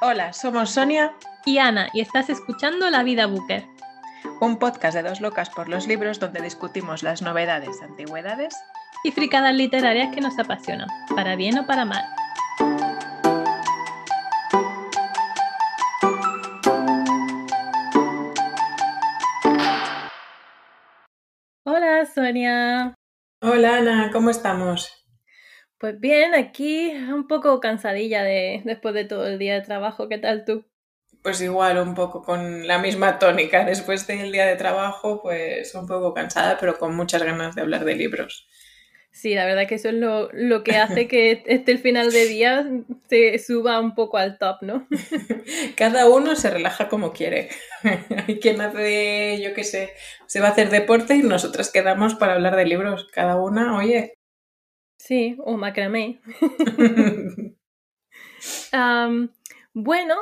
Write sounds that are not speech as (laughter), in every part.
Hola, somos Sonia y Ana y estás escuchando La Vida Booker, un podcast de dos locas por los libros donde discutimos las novedades, antigüedades y fricadas literarias que nos apasionan, para bien o para mal. Hola Sonia. Hola Ana, ¿cómo estamos? Pues bien, aquí un poco cansadilla de después de todo el día de trabajo. ¿Qué tal tú? Pues igual, un poco con la misma (laughs) tónica. Después del día de trabajo, pues un poco cansada, pero con muchas ganas de hablar de libros. Sí, la verdad que eso es lo, lo que hace que este el final de día se suba un poco al top, ¿no? (laughs) Cada uno se relaja como quiere. (laughs) Hay quien hace, yo qué sé, se va a hacer deporte y nosotras quedamos para hablar de libros. Cada una, oye, Sí, o macramé. (laughs) (laughs) bueno,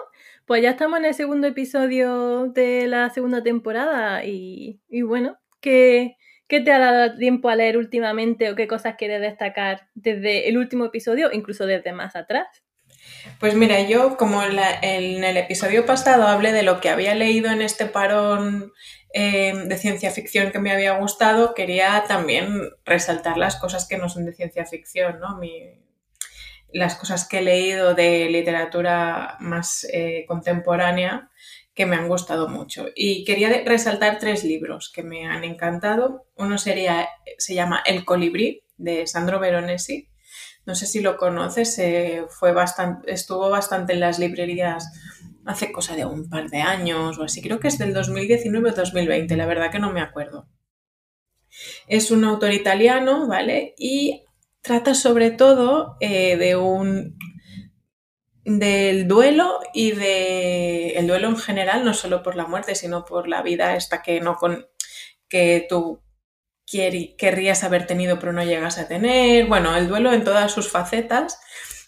pues ya estamos en el segundo episodio de la segunda temporada y, bueno, ¿qué, ¿qué, te ha dado tiempo a leer últimamente o qué cosas quieres destacar desde el último episodio, incluso desde más atrás? Pues mira, yo como en el episodio pasado hablé de lo que había leído en este parón Em, de ciencia ficción que me había gustado, quería también resaltar las cosas que no son de ciencia ficción, ¿no? las cosas que he leído de literatura más eh, contemporánea que me han gustado mucho. Y quería resaltar tres libros que me han encantado. Uno sería, se llama El colibrí, de Sandro Veronesi. No sé si lo conoces, fue bastante, estuvo bastante en las librerías hace cosa de un par de años o así, creo que es del 2019 o 2020, la verdad que no me acuerdo. Es un autor italiano, ¿vale? Y trata sobre todo eh, de un del duelo y de el duelo en general, no solo por la muerte, sino por la vida esta que no con que tú querrías haber tenido pero no llegas a tener, bueno, el duelo en todas sus facetas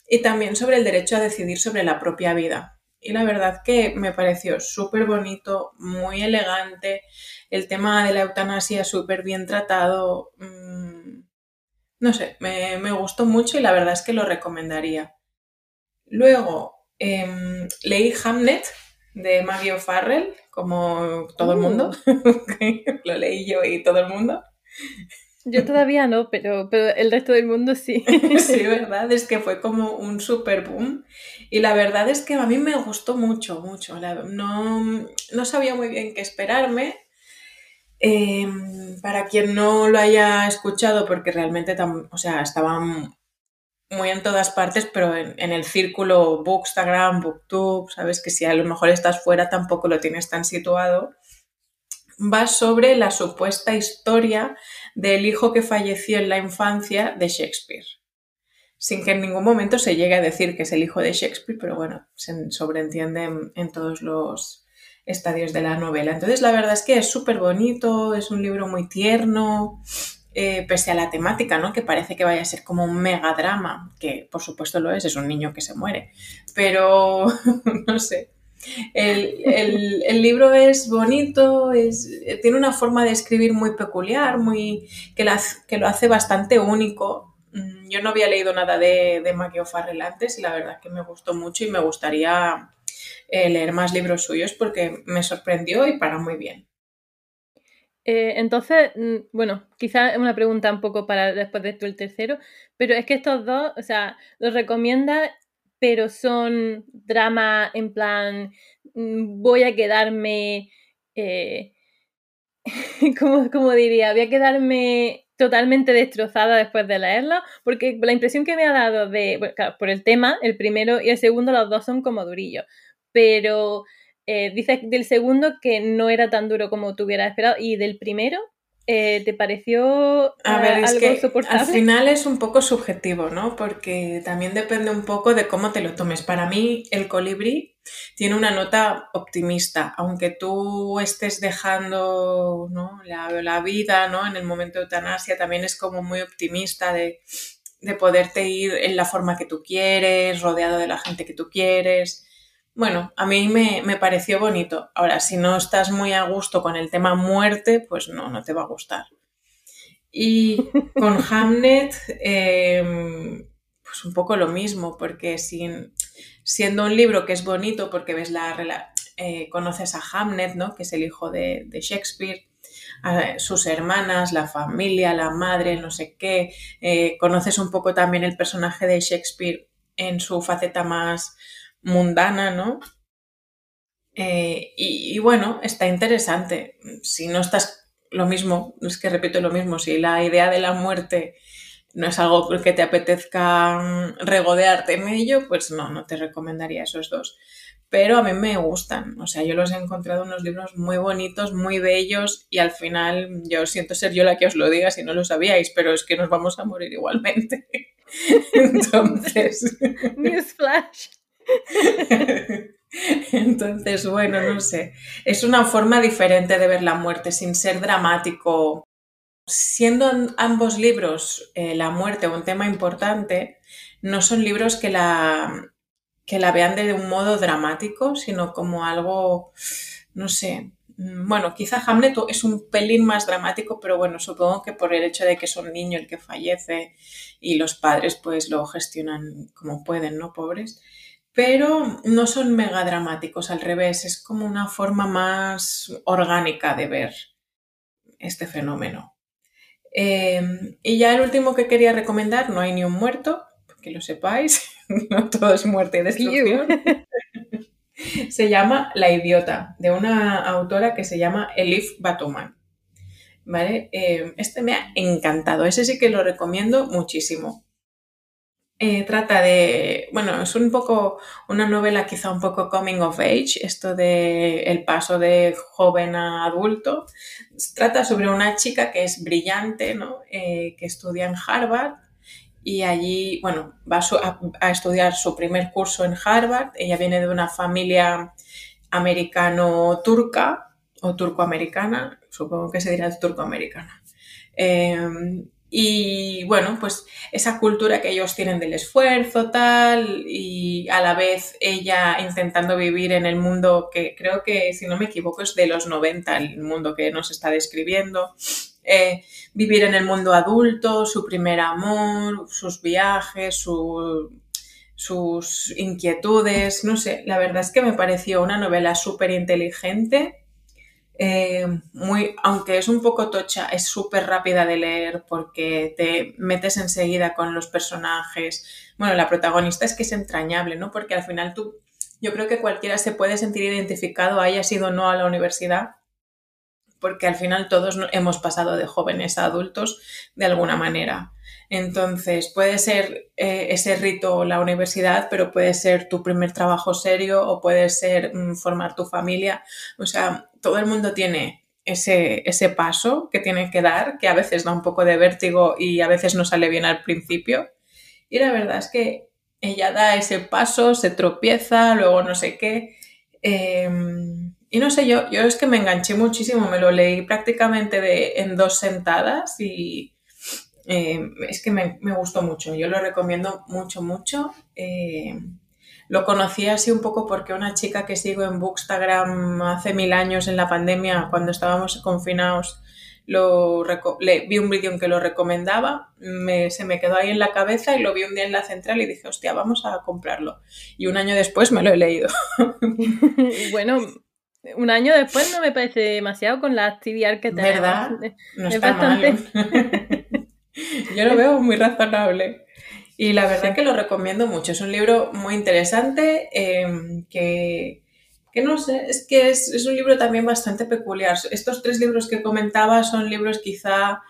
y también sobre el derecho a decidir sobre la propia vida, y la verdad que me pareció súper bonito, muy elegante, el tema de la eutanasia súper bien tratado, mm, no sé, me, gustó mucho y la verdad es que lo recomendaría. Luego em, leí Hamlet de Maggie O'Farrell, como todo el mundo, uh. (laughs) lo leí yo y todo el mundo. Yo todavía no, pero, pero el resto del mundo sí. (laughs) sí, verdad, es que fue como un super boom. Y la verdad es que a mí me gustó mucho, mucho. no, no sabía muy bien qué esperarme. Em, para quien no lo haya escuchado, porque realmente o sea, estaba muy en todas partes, pero en, en, el círculo Bookstagram, Booktube, sabes que si a lo mejor estás fuera tampoco lo tienes tan situado, va sobre la supuesta historia del hijo que falleció en la infancia de Shakespeare. Sin que en ningún momento se llegue a decir que es el hijo de Shakespeare, pero bueno, se sobreentiende en, todos los estadios de la novela. Entonces, la verdad es que es súper bonito, es un libro muy tierno, eh, pese a la temática, ¿no? Que parece que vaya a ser como un megadrama, que por supuesto lo es, es un niño que se muere. Pero, (laughs) no sé, el, libro es bonito, es, tiene una forma de escribir muy peculiar, muy, que, que lo hace bastante único. Mm, yo no había leído nada de, de Maggie O'Farrell antes y la verdad que me gustó mucho y me gustaría eh, leer más libros suyos porque me sorprendió y para muy bien. Eh, entonces, mm, bueno, quizás es una pregunta un poco para después de esto el tercero, pero es que estos dos, o sea, los recomienda pero son drama en plan, mm, voy a quedarme, eh, (laughs) como, diría, voy a quedarme totalmente destrozada después de leerlo, porque la impresión que me ha dado de, por el tema, el primero y el segundo, los dos son como durillos, pero eh, dices del segundo que no era tan duro como tú hubieras esperado, y del primero eh, ¿Te pareció a ver, es que Al final es un poco subjetivo, ¿no? Porque también depende un poco de cómo te lo tomes. Para mí, el colibrí tiene una nota optimista, aunque tú estés dejando la, vida, ¿no? En el momento de eutanasia también es como muy optimista de, de poderte ir en la forma que tú quieres, rodeado de la gente que tú quieres. Bueno, a mí me, pareció bonito. Ahora, si no estás muy a gusto con el tema muerte, pues no, no te va a gustar. Y (laughs) con Hamnet, em, pues un poco lo mismo, porque sin, siendo un libro que es bonito porque ves la, eh, conoces a Hamnet, ¿no? que es el hijo de, Shakespeare, a sus hermanas, la familia, la madre, no sé qué, eh, conoces un poco también el personaje de Shakespeare en su faceta más mundana, ¿no? Eh, y, bueno, está interesante. Si no estás lo mismo, es que repito lo mismo, si la idea de la muerte no es algo que te apetezca mm, regodearte en ello, pues no, no te recomendaría esos dos. Pero a mí me gustan, o sea, yo los he encontrado unos libros muy bonitos, muy bellos y al final yo siento ser yo la que os lo diga si no lo sabíais, pero es que nos vamos a morir igualmente. (laughs) Entonces... Newsflash. (laughs) Entonces, bueno, no sé. Es una forma diferente de ver la muerte, sin ser dramático. Siendo ambos libros eh, la muerte un tema importante, no son libros que la, que la vean de un modo dramático, sino como algo, no sé. Bueno, quizá Hamlet es un pelín más dramático, pero bueno, supongo que por el hecho de que es un niño el que fallece y los padres pues lo gestionan como pueden, ¿no? Pobres pero no son mega dramáticos, al revés, es como una forma más orgánica de ver este fenómeno. Em, y ya el último que quería recomendar, no hay ni un muerto, que lo sepáis, (laughs) no todo es muerte y destrucción. (laughs) se llama La idiota, de una autora que se llama Elif Batuman. ¿Vale? Em, este me ha encantado, ese sí que lo recomiendo muchísimo. Eh, trata de, bueno, es un poco una novela quizá un poco coming of age, esto de el paso de joven a adulto. Trata sobre una chica que es brillante, ¿no? Eh, que estudia en Harvard y allí, bueno, va a, a, estudiar su primer curso en Harvard. Ella viene de una familia americano-turca o turco-americana, supongo que se dirá turco-americana. Eh, y bueno, pues esa cultura que ellos tienen del esfuerzo, tal, y a la vez ella intentando vivir en el mundo que creo que, si no me equivoco, es de los 90, el mundo que nos está describiendo. Eh, vivir en el mundo adulto, su primer amor, sus viajes, sus inquietudes, no sé, la verdad es que me pareció una novela súper inteligente eh, muy, aunque es un poco tocha, es súper rápida de leer porque te metes enseguida con los personajes. Bueno, la protagonista es que es entrañable, ¿no? Porque al final tú, yo creo que cualquiera se puede sentir identificado, haya sido no a la universidad, porque al final todos hemos pasado de jóvenes a adultos de alguna manera. Entonces, puede ser eh, ese rito la universidad, pero puede ser tu primer trabajo serio o puede ser mm, formar tu familia. O sea, todo el mundo tiene ese, ese paso que tiene que dar, que a veces da un poco de vértigo y a veces no sale bien al principio. Y la verdad es que ella da ese paso, se tropieza, luego no sé qué. Em, y no sé, yo, yo es que me enganché muchísimo, me lo leí prácticamente en dos sentadas y eh, es que me, gustó mucho, yo lo recomiendo mucho, mucho. Eh, lo conocí así un poco porque una chica que sigo en Bookstagram hace mil años en la pandemia, cuando estábamos confinados, lo le, vi un vídeo en que lo recomendaba, se me quedó ahí en la cabeza y lo vi un día en la central y dije, hostia, vamos a comprarlo. Y un año después me lo he leído. (laughs) bueno, un año después no me parece demasiado con la actividad que tenemos. ¿Verdad? No está bastante... (laughs) (laughs) Yo lo veo muy razonable. Y la verdad que lo recomiendo mucho. Es un libro muy interesante em, que, que, no sé, es que es, es, un libro también bastante peculiar. Estos tres libros que comentaba son libros quizá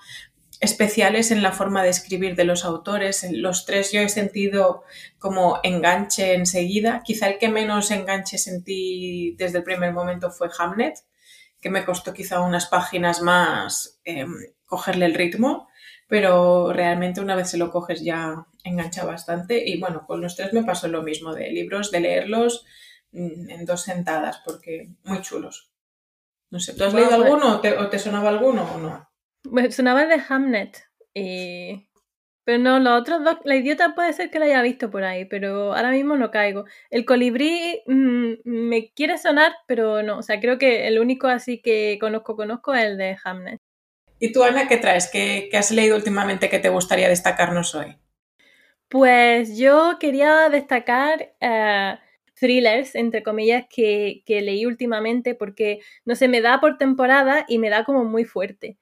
especiales en la forma de escribir de los autores. Los tres yo he sentido como enganche enseguida. Quizá el que menos enganche sentí desde el primer momento fue Hamlet, que me costó quizá unas páginas más em, cogerle el ritmo pero realmente una vez se lo coges ya engancha bastante y bueno, con los tres me pasó lo mismo de libros, de leerlos mm, en dos sentadas porque muy chulos. No sé, ¿tú has leído alguno o te, sonaba alguno o no? Me sonaba de Hamnet y... Pero no, los otros dos, la idiota puede ser que la haya visto por ahí, pero ahora mismo no caigo. El colibrí mm, me quiere sonar, pero no. O sea, creo que el único así que conozco, conozco es el de Hamnet. ¿Y tú, Ana, qué traes? ¿Qué, has leído últimamente que te gustaría destacarnos hoy? Pues yo quería destacar eh, thrillers, entre comillas, que, leí últimamente porque, no sé, me da por temporada y me da como muy fuerte.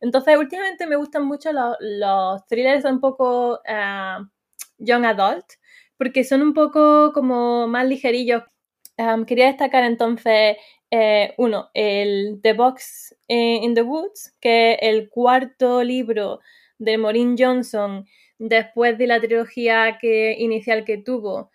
Entonces, últimamente me gustan mucho los, thrillers un poco ah, young adult, porque son un poco como más ligerillos. quería destacar entonces, eh, uno, el The Box eh, in the Woods, que es el cuarto libro de Maureen Johnson después de la trilogía que, inicial que tuvo.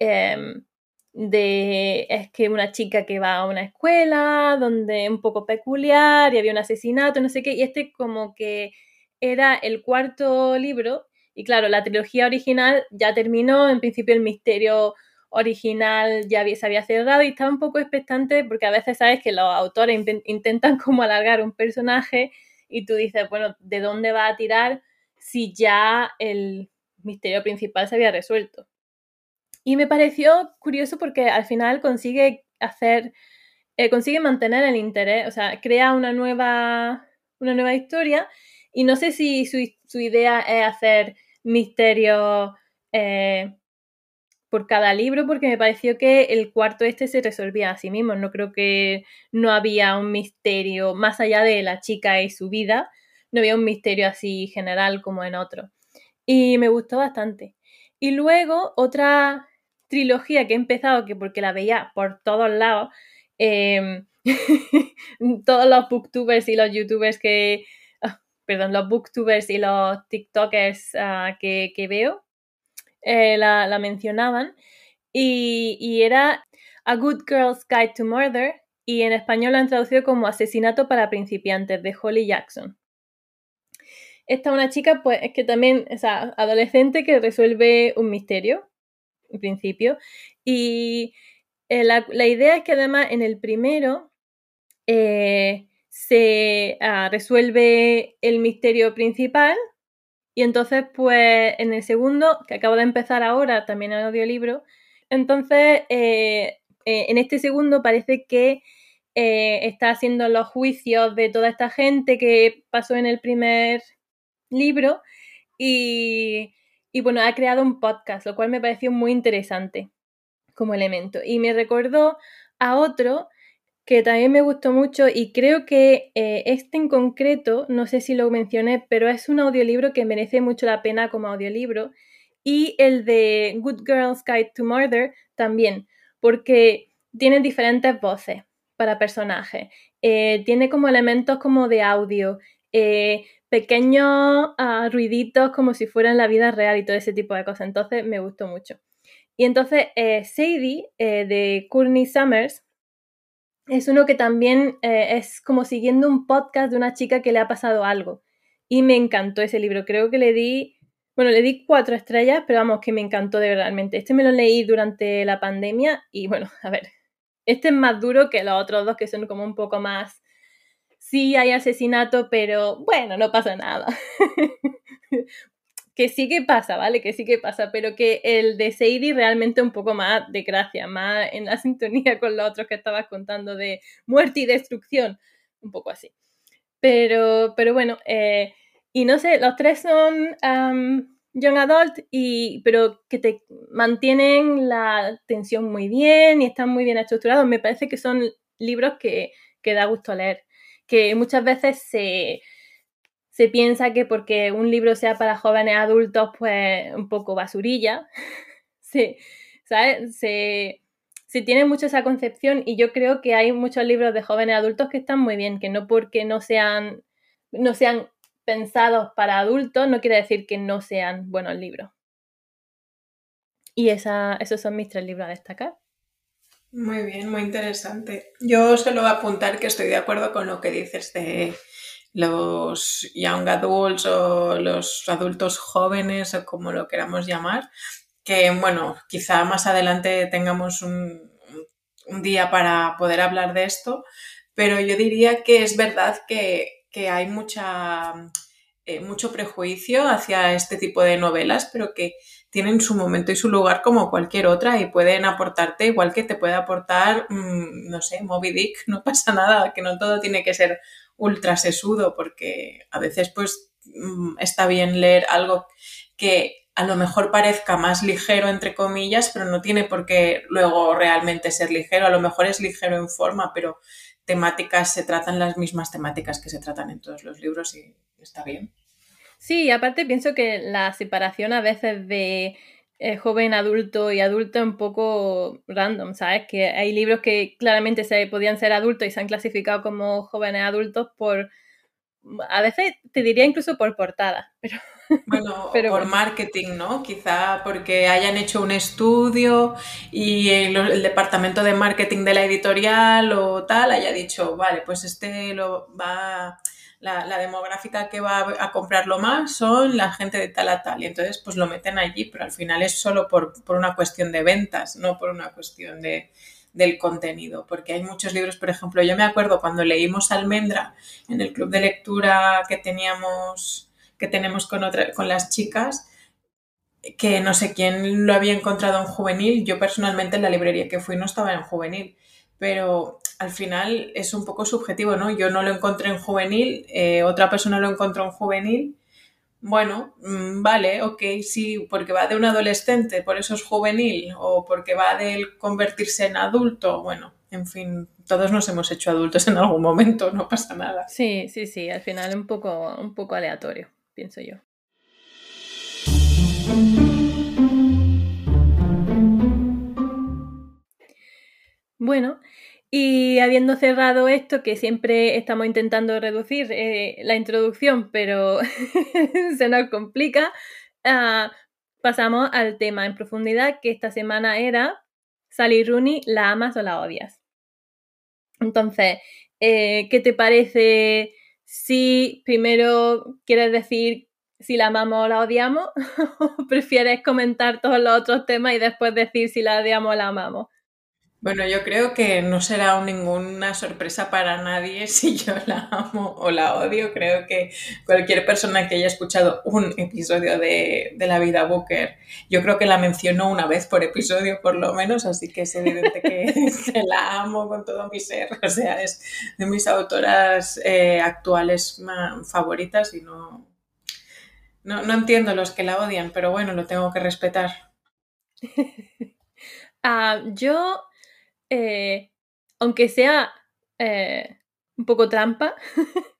Em, de es que una chica que va a una escuela donde un poco peculiar y había un asesinato, no sé qué, y este como que era el cuarto libro y claro, la trilogía original ya terminó, en principio el misterio original ya se había cerrado y estaba un poco expectante porque a veces sabes que los autores intentan (laughs) como alargar un personaje y tú dices, bueno, ¿de dónde va a tirar si ya el misterio principal se había resuelto? Y me pareció curioso porque al final consigue hacer, eh, consigue mantener el interés, o sea, crea una nueva, una nueva historia y no sé si su, idea es hacer misterio eh, por cada libro, porque me pareció que el cuarto este se resolvía a sí mismo. No creo que no había un misterio más allá de la chica y su vida, no había un misterio así general como en otro. Y me gustó bastante. Y luego otra trilogía que he empezado, que porque la veía por todos lados, em, (laughs) todos los booktubers y los youtubers que, ah, perdón, los booktubers y los tiktokers ah, que, veo, eh, la, mencionaban, y, y era A Good Girl's Guide to Murder, y en español la han traducido como Asesinato para principiantes de Holly Jackson. Esta es una chica, pues, es que también, o sea, adolescente que resuelve un misterio en principio. Y eh, la, idea es que además en el primero eh, se ah, resuelve el misterio principal y entonces pues en el segundo, que acabo de empezar ahora, también en audiolibro, entonces eh, en este segundo parece que está haciendo los juicios de toda esta gente que pasó en el primer libro y y bueno, ha creado un podcast, lo cual me pareció muy interesante como elemento. Y me recordó a otro que también me gustó mucho y creo que eh, este en concreto, no sé si lo mencioné, pero es un audiolibro que merece mucho la pena como audiolibro. Y el de Good Girls Guide to Murder también, porque tiene diferentes voces para personajes. Eh, tiene como elementos como de audio. Eh, pequeños ah, ruiditos como si fueran la vida real y todo ese tipo de cosas. Entonces me gustó mucho. Y entonces eh, Sadie de Courtney Summers es uno que también eh, es como siguiendo un podcast de una chica que le ha pasado algo. Y me encantó ese libro. Creo que le di, bueno, le di cuatro estrellas, pero vamos, que me encantó de realmente. Este me lo leí durante la pandemia y bueno, (laughs) a ver, este es más duro que los otros dos que son como un poco más sí hay asesinato, pero bueno, no pasa nada. (laughs) que sí que pasa, ¿vale? Que sí que pasa, pero que el de Sadie realmente un poco más de gracia, más en la (laughs) sintonía con los otros que estabas contando de muerte y destrucción, un poco así. Pero, pero bueno, eh, y no sé, los tres son young adult, y, pero que te mantienen la tensión muy bien y están muy bien estructurados. Me parece que son libros que, que da gusto leer que muchas veces se, piensa que porque un libro sea para jóvenes adultos, pues un poco basurilla. (laughs) se, ¿sabes? Se, tiene mucho esa concepción y yo creo que hay muchos libros de jóvenes adultos que están muy bien, que no porque no sean, no sean pensados para adultos, no quiere decir que no sean buenos libros. Y esa, esos son mis tres libros a destacar. Muy bien, muy interesante. Yo solo voy a apuntar que estoy de acuerdo con lo que dices de los young adults o los adultos jóvenes o como lo queramos llamar, que bueno, quizá más adelante tengamos un, día para poder hablar de esto, pero yo diría que es verdad que, que hay mucha, eh, mucho prejuicio hacia este tipo de novelas, pero que tienen su momento y su lugar como cualquier otra y pueden aportarte igual que te puede aportar, mm, no sé, Moby Dick, (laughs) no pasa nada, que no todo tiene que ser ultra sesudo porque a veces pues mm, está bien leer algo que a lo mejor parezca más ligero, entre comillas, pero no tiene por qué luego realmente ser ligero. A lo mejor es ligero en forma, pero temáticas se tratan las mismas temáticas que se tratan en todos los libros y está bien. Sí, aparte pienso que la separación a veces de eh, joven adulto y adulto es un poco random, ¿sabes? Que hay libros que claramente se podían ser adultos y se han clasificado como jóvenes adultos por, a veces te diría incluso por portada, pero... (laughs) Bueno, por marketing, ¿no? Quizá porque hayan hecho un estudio y el, departamento de marketing de la editorial o tal haya dicho, vale, pues este lo va la, demográfica que va a comprarlo más son la gente de tal a tal. Y entonces pues lo meten allí, pero al final es solo por, una cuestión de ventas, no por una cuestión de, del contenido. Porque hay muchos libros, por ejemplo, yo me acuerdo cuando leímos Almendra en el club de lectura que teníamos, que tenemos con, otra, con las chicas, que no sé quién lo había encontrado en juvenil. Yo personalmente en la librería que fui no estaba en juvenil pero al final es un poco subjetivo, ¿no? Yo no lo encontré en juvenil, eh, otra persona lo encontró en juvenil. Bueno, mm, vale, ok, sí, porque va de un adolescente, por eso es juvenil, o porque va de convertirse en adulto, bueno, en fin, todos nos hemos hecho adultos en algún momento, no pasa nada. Sí, sí, sí, al final un poco, un poco aleatorio, pienso yo. Bueno, y habiendo cerrado esto, que siempre estamos intentando reducir eh, la introducción, pero (laughs) se nos complica, ah, pasamos al tema en profundidad, que esta semana era Sally Rooney, ¿la amas o la odias? Entonces, eh, ¿qué te parece si primero quieres decir si la amamos o la odiamos? (laughs) ¿O prefieres comentar todos los otros temas y después decir si la odiamos o la amamos? Bueno, yo creo que no será ninguna sorpresa para nadie (laughs) si yo la amo o la odio. Creo que cualquier persona que haya escuchado un episodio de, La vida Booker, yo creo que la mencionó una vez por episodio por lo menos, así que es evidente (laughs) que, la amo con todo mi ser. O sea, es de mis autoras eh, actuales favoritas y no, no, no entiendo los que la odian, pero bueno, lo tengo que respetar. (laughs) Ah, yo eh, aunque sea eh, un poco trampa, (laughs)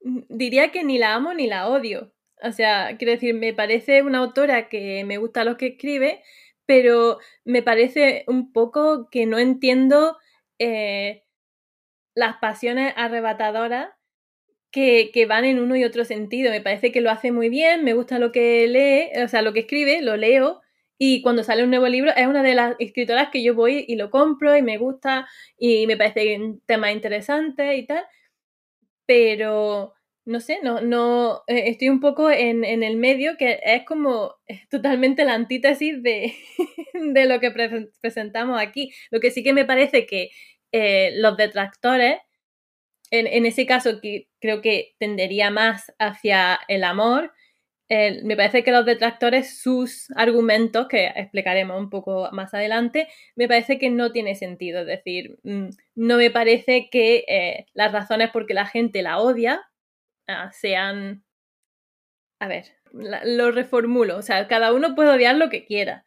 diría que ni la amo ni la odio. O sea, quiero decir, me parece una autora que me gusta lo que escribe, pero me parece un poco que no entiendo eh, las pasiones arrebatadoras que, que, van en uno y otro sentido. Me parece que lo hace muy bien, me gusta lo que lee, o sea, lo que escribe, lo leo, y cuando sale un nuevo libro, es una de las escritoras que yo voy y lo compro y me gusta y me parece un tema interesante y tal. Pero no sé, no, no, eh, estoy un poco en, el medio que es como totalmente la antítesis de, (laughs) de lo que presentamos aquí. Lo que sí que me parece que eh, los detractores, en, en, ese caso que creo que tendería más hacia el amor, me parece que los detractores, sus argumentos, que explicaremos un poco más adelante, me parece que no tiene sentido. Es decir, mm, no me parece que eh, las razones por que la gente la odia ah, sean... A ver, lo reformulo. O sea, cada uno puede odiar lo que quiera.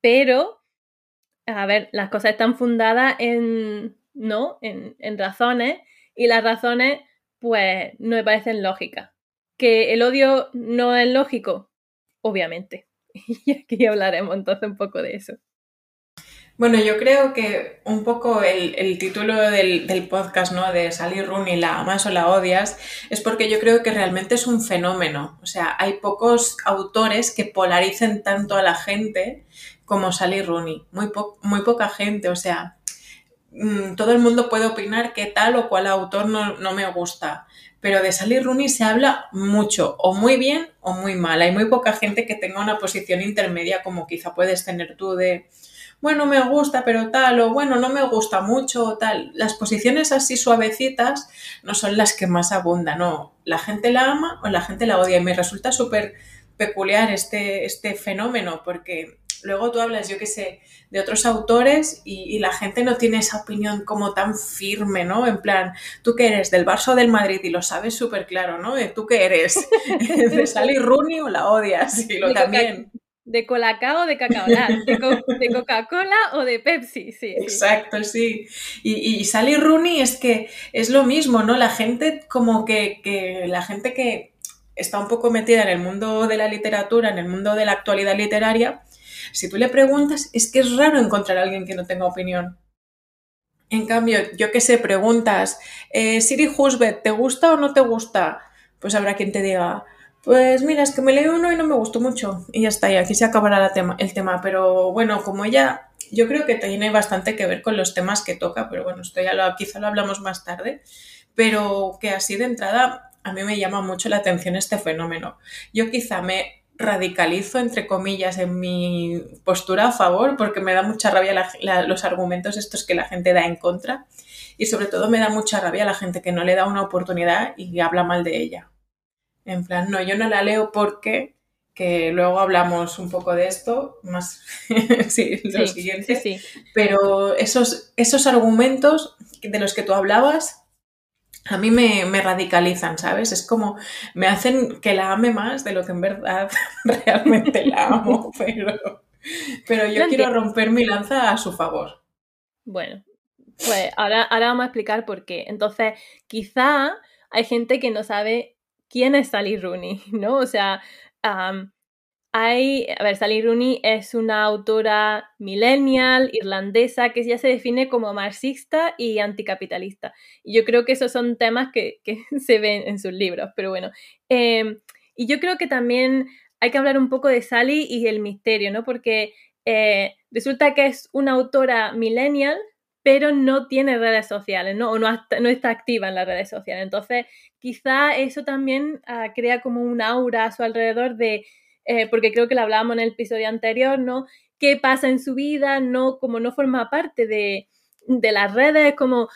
Pero, a ver, las cosas están fundadas en... ¿No? En, en razones. Y las razones, pues, no me parecen lógicas. ¿Que el odio no es lógico? Obviamente. (laughs) Y aquí hablaremos entonces un poco de eso. Bueno, yo creo que un poco el, título del, podcast, ¿no? De Sally Rooney, la amas o la odias, es porque yo creo que realmente es un fenómeno. O sea, hay pocos autores que polaricen tanto a la gente como Sally Rooney. Muy, muy poca gente. O sea, mm, todo el mundo puede opinar que tal o cual autor no, no me gusta pero de Sally Rooney se habla mucho, o muy bien o muy mal. Hay muy poca gente que tenga una posición intermedia como quizá puedes tener tú de, bueno, me gusta, pero tal, o bueno, no me gusta mucho, o tal. Las posiciones así suavecitas no son las que más abundan, no. La gente la ama o la gente la odia. Y me resulta súper peculiar este, este fenómeno, porque luego tú hablas, yo qué sé, de otros autores y, la gente no tiene esa opinión como tan firme, ¿no? En plan, tú que eres del Barça o del Madrid y lo sabes súper claro, ¿no? ¿Tú qué eres? (laughs) ¿De Sally Rooney o la odias? Y lo también. De Colacao o de cacao, de, Coca-Cola o de Pepsi, sí. Exacto, sí. Y, y, Sally Rooney es que es lo mismo, ¿no? La gente como que, que la gente que está un poco metida en el mundo de la literatura, en el mundo de la actualidad literaria, si tú le preguntas, es que es raro encontrar a alguien que no tenga opinión. En cambio, yo que sé, preguntas, eh, Siri Husbeth, ¿te gusta o no te gusta? Pues habrá quien te diga, pues mira, es que me leí uno y no me gustó mucho. Y ya está, y aquí se acabará tema, el tema. Pero bueno, como ella, yo creo que tiene bastante que ver con los temas que toca, pero bueno, esto ya lo, quizá lo hablamos más tarde. Pero que así de entrada, a mí me llama mucho la atención este fenómeno. Yo quizá me radicalizo, entre comillas, en mi postura a favor, porque me da mucha rabia los argumentos estos que la gente da en contra y sobre todo me da mucha rabia la gente que no le da una oportunidad y habla mal de ella. En plan, no, yo no la leo porque, que luego hablamos un poco de esto, más (laughs) sí, lo siguiente, pero esos, esos argumentos de los que tú hablabas a mí me, radicalizan, ¿sabes? Es como, me hacen que la ame más de lo que en verdad (laughs) realmente la amo, (laughs) pero, pero yo quiero romper mi lanza a su favor. Bueno, pues ahora, ahora vamos a explicar por qué. Entonces, quizá hay gente que no sabe quién es Sally Rooney, (laughs) ¿no? O sea, hay, a ver, Sally Rooney es una autora millennial, irlandesa, que ya se define como marxista y anticapitalista. Y yo creo que esos son temas que, (laughs) se ven en sus libros, pero bueno. Em, y yo creo que también hay que hablar un poco de Sally y el misterio, ¿no? Porque eh, resulta que es una autora millennial, pero no tiene redes sociales, ¿no? O no, está activa en las redes sociales. Entonces, quizá eso también ah, crea como un aura a su alrededor de eh, porque creo que lo hablábamos en el episodio anterior, ¿no? ¿Qué pasa en su vida? No, como no forma parte de, las redes, como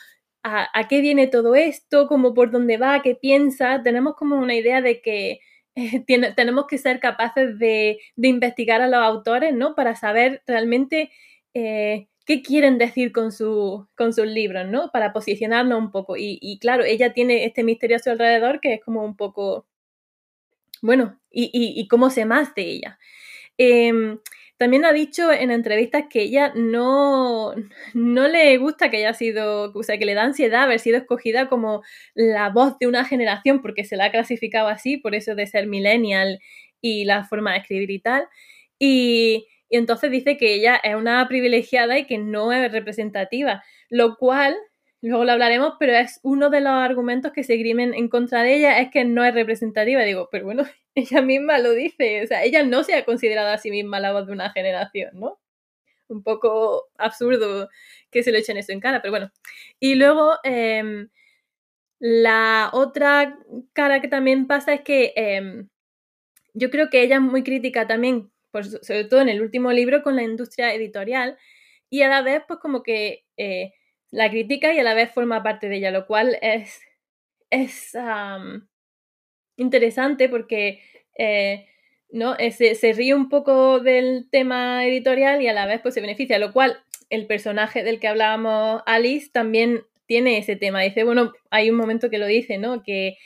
a, qué viene todo esto, como por dónde va, qué piensa. Tenemos como una idea de que eh, (laughs) tenemos que ser capaces de, investigar a los autores, ¿no? Para saber realmente eh, qué quieren decir con, su, con sus libros, ¿no? Para posicionarnos un poco. Y, y, claro, ella tiene este misterio a su alrededor que es como un poco bueno, y, y, cómo sé más de ella. Em, también ha dicho en entrevistas que ella no, no le gusta que haya sido, o sea, que le da ansiedad haber sido escogida como la voz de una generación, porque se la ha clasificado así, por eso de ser millennial y la forma de escribir y tal. Y, y entonces dice que ella es una privilegiada y que no es representativa, lo cual luego lo hablaremos, pero es uno de los argumentos que se grimen en contra de ella, es que no es representativa. Digo, pero bueno, (laughs) ella misma lo dice, o sea, ella no se ha considerado a sí misma la voz de una generación, ¿no? Un poco absurdo que se lo echen eso en cara, pero bueno. Y luego, em, la otra cara que también pasa es que em, yo creo que ella es muy crítica también, sobre todo en el último libro, con la industria editorial, y a la vez, pues como que... Eh, la critica y a la vez forma parte de ella, lo cual es, es interesante porque eh, ¿no? Eh, se, ríe un poco del tema editorial y a la vez pues, se beneficia, lo cual el personaje del que hablábamos, Alice, también tiene ese tema. Dice, bueno, hay un momento que lo dice, ¿no? Que,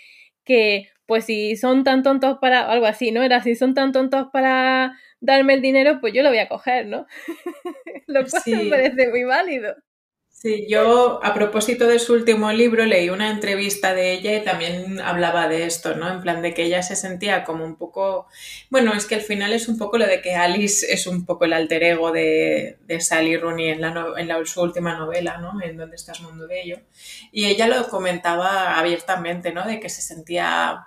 que pues si son tan tontos para, algo así, ¿no? Era, si son tan tontos para darme el dinero, pues yo lo voy a coger, ¿no? (laughs) lo cual me parece muy válido. Sí, yo a propósito de su último libro leí una entrevista de ella y también hablaba de esto, ¿no? En plan de que ella se sentía como un poco, bueno, es que al final es un poco lo de que Alice es un poco el alter ego de, Sally Rooney en, la, en su última novela, ¿no? En donde estás mundo de ello. Y ella lo comentaba abiertamente, ¿no? De que se sentía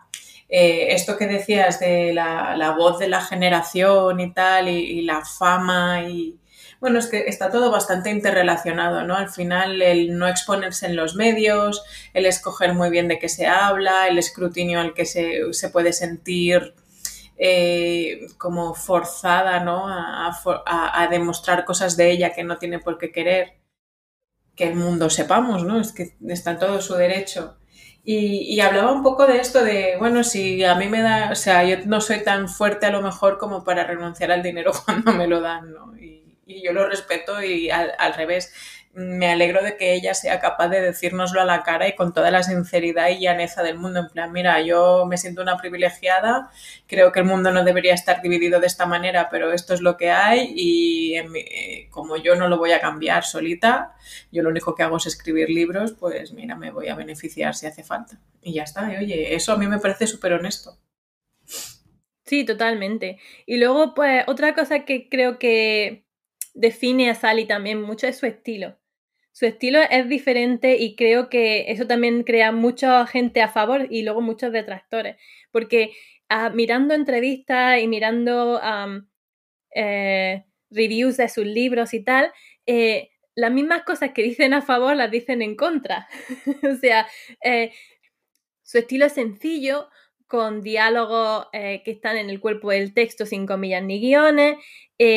eh, esto que decías de la, voz de la generación y tal, y la fama y, bueno, es que está todo bastante interrelacionado, ¿no? Al final, el no exponerse en los medios, el escoger muy bien de qué se habla, el escrutinio al que se, puede sentir eh, como forzada, ¿no? A, demostrar cosas de ella que no tiene por qué querer que el mundo sepamos, ¿no? Es que está en todo su derecho. Y, hablaba un poco de esto de, bueno, si a mí me da, o sea, yo no soy tan fuerte a lo mejor como para renunciar al dinero (laughs) cuando me lo dan, ¿no? Y, yo lo respeto y al, al revés me alegro de que ella sea capaz de decírnoslo a la cara y con toda la sinceridad y llaneza del mundo. En plan, mira, yo me siento una privilegiada, creo que el mundo no debería estar dividido de esta manera, pero esto es lo que hay y eh, como yo no lo voy a cambiar solita, yo lo único que hago es escribir libros, pues mira, me voy a beneficiar si hace falta. Y ya está, y oye, eso a mí me parece súper honesto. Sí, totalmente. Y luego, pues, otra cosa que creo que define a Sally también mucho es su estilo su estilo es diferente y creo que eso también crea mucha gente a favor y luego muchos detractores, porque ah, mirando entrevistas y mirando eh, reviews de sus libros y tal, eh, las mismas cosas que dicen a favor las dicen en contra. (laughs) o sea, eh, su estilo es sencillo, con diálogos que están en el cuerpo del texto sin comillas ni guiones,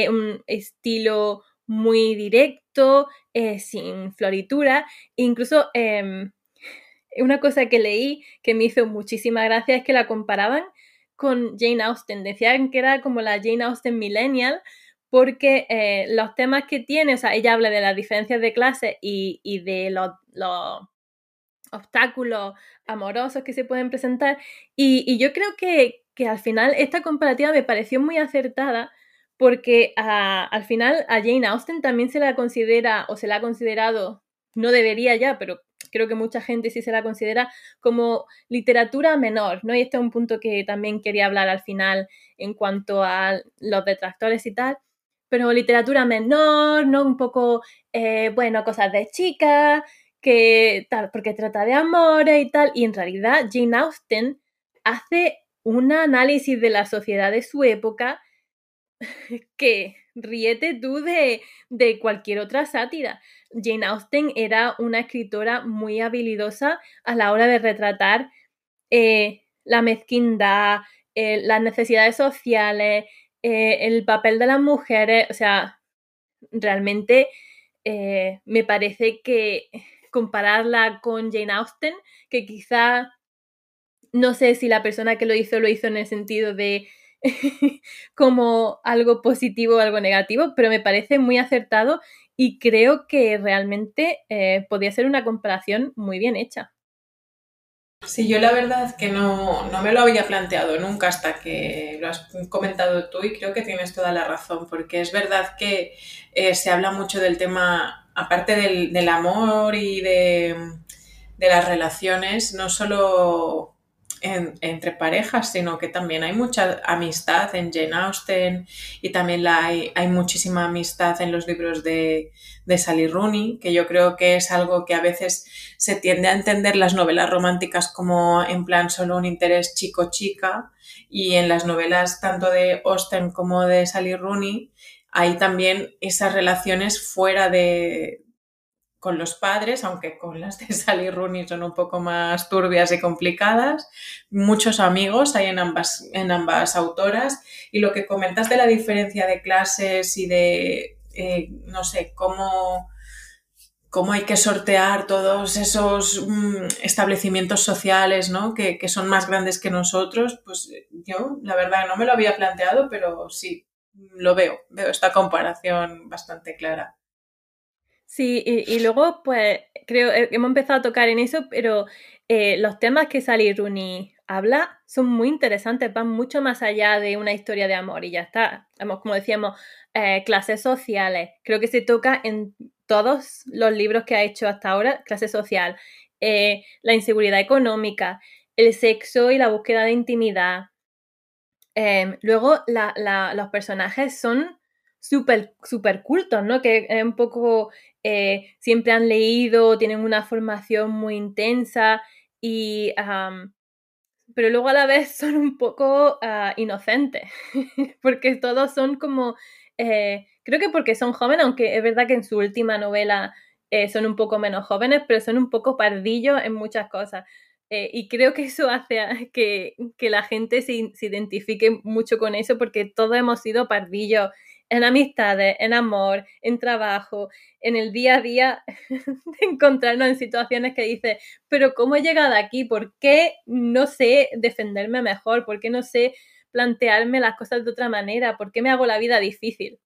un estilo muy directo, eh, sin floritura. Incluso em, una cosa que leí que me hizo muchísima gracia es que la comparaban con Jane Austen. Decían que era como la Jane Austen millennial porque eh, los temas que tiene, o sea, ella habla de las diferencias de clase y, de los, obstáculos amorosos que se pueden presentar. Y, yo creo que, al final esta comparativa me pareció muy acertada porque al final a Jane Austen también se la considera o se la ha considerado, no debería ya, pero creo que mucha gente sí se la considera como literatura menor, ¿no? Y este es un punto que también quería hablar al final en cuanto a los detractores y tal, pero literatura menor, ¿no? Un poco, eh, bueno, cosas de chicas, que tal, porque trata de amores y tal, y en realidad Jane Austen hace un análisis de la sociedad de su época (laughs) que ríete tú de, cualquier otra sátira. Jane Austen era una escritora muy habilidosa a la hora de retratar eh, la mezquindad, eh, las necesidades sociales, eh, el papel de las mujeres. O sea, realmente me parece que compararla con Jane Austen, que quizá no sé si la persona que lo hizo lo hizo en el sentido de (laughs) como algo positivo o algo negativo, pero me parece muy acertado y creo que realmente eh, podría ser una comparación muy bien hecha. Sí, yo la verdad que no, me lo había planteado nunca hasta que lo has comentado tú y creo que tienes toda la razón, porque es verdad que eh, se habla mucho del tema, aparte del, amor y de, de, las relaciones, no solo entre parejas, sino que también hay mucha amistad en Jane Austen y también hay, hay, muchísima amistad en los libros de, de Sally Rooney, que yo creo que es algo que a veces se tiende a entender las novelas románticas como en plan solo un interés chico-chica y en las novelas tanto de Austen como de Sally Rooney hay también esas relaciones fuera de, con los padres, aunque con las de (laughs) Sally Rooney son un poco más turbias y complicadas. Muchos amigos hay en ambas, en ambas autoras. Y lo que comentas de la diferencia de clases y de, eh, no sé, cómo, cómo hay que sortear todos esos mm, establecimientos sociales, ¿no? Que, que son más grandes que nosotros, pues yo, la verdad, no me lo había planteado, pero sí, lo veo, veo esta comparación bastante clara. Sí, y, luego, pues, creo, eh, hemos empezado a tocar en eso, pero eh, los temas que Sally Rooney habla son muy interesantes, van mucho más allá de una historia de amor y ya está. como decíamos, eh, clases sociales. Creo que se toca en todos los libros que ha hecho hasta ahora, clase social, la inseguridad económica, el sexo y la búsqueda de intimidad. Em, luego, los personajes son súper super cultos, ¿no? Que es un poco eh, siempre han leído, tienen una formación muy intensa y... pero luego a la vez (laughs) son un poco ah, inocentes, (laughs) porque todos son como... Eh, creo que porque son jóvenes, aunque es verdad que en su última novela eh, son un poco menos jóvenes, pero son un poco pardillos en muchas cosas. Y creo que eso hace que, que la gente se, se, identifique mucho con eso, porque todos hemos sido pardillos en amistades, en amor, en trabajo, en el día a día, (laughs) de encontrarnos en situaciones que dices, pero ¿cómo he llegado aquí? ¿Por qué no sé defenderme mejor? ¿Por qué no sé plantearme las cosas de otra manera? ¿Por qué me hago la vida difícil?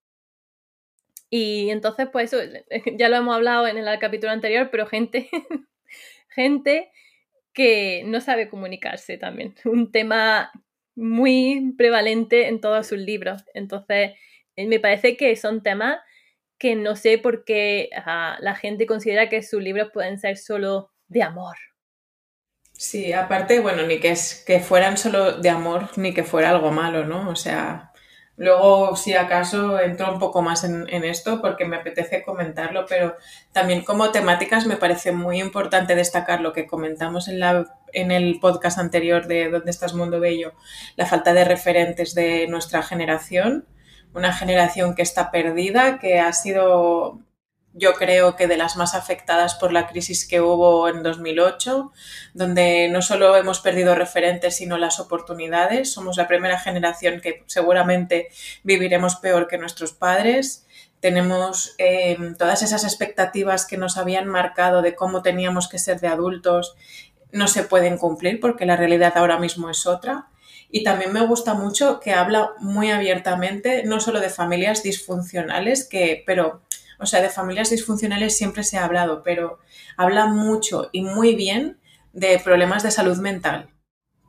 Y entonces, pues eso, (laughs) ya lo hemos hablado en el capítulo anterior, pero gente, (laughs) gente que no sabe comunicarse también. (laughs) Un tema muy prevalente en todos sus libros. Entonces, eh, me parece que son temas que no sé por qué la gente considera que sus libros pueden ser solo de amor. Sí, aparte, bueno, ni que, es, que fueran solo de amor, ni que fuera algo malo, ¿no? O sea, luego si acaso entro un poco más en, esto porque me apetece comentarlo, pero también como temáticas me parece muy importante destacar lo que comentamos en, la, en el podcast anterior de ¿Dónde estás, Mundo Bello? La falta de referentes de nuestra generación una generación que está perdida, que ha sido, yo creo que de las más afectadas por la crisis que hubo en 2008, donde no solo hemos perdido referentes, sino las oportunidades. Somos la primera generación que seguramente viviremos peor que nuestros padres. Tenemos eh, todas esas expectativas que nos habían marcado de cómo teníamos que ser de adultos, no se pueden cumplir porque la realidad ahora mismo es otra. Y también me gusta mucho que habla muy abiertamente, no solo de familias disfuncionales, que, pero, o sea, de familias disfuncionales siempre se ha hablado, pero habla mucho y muy bien de problemas de salud mental,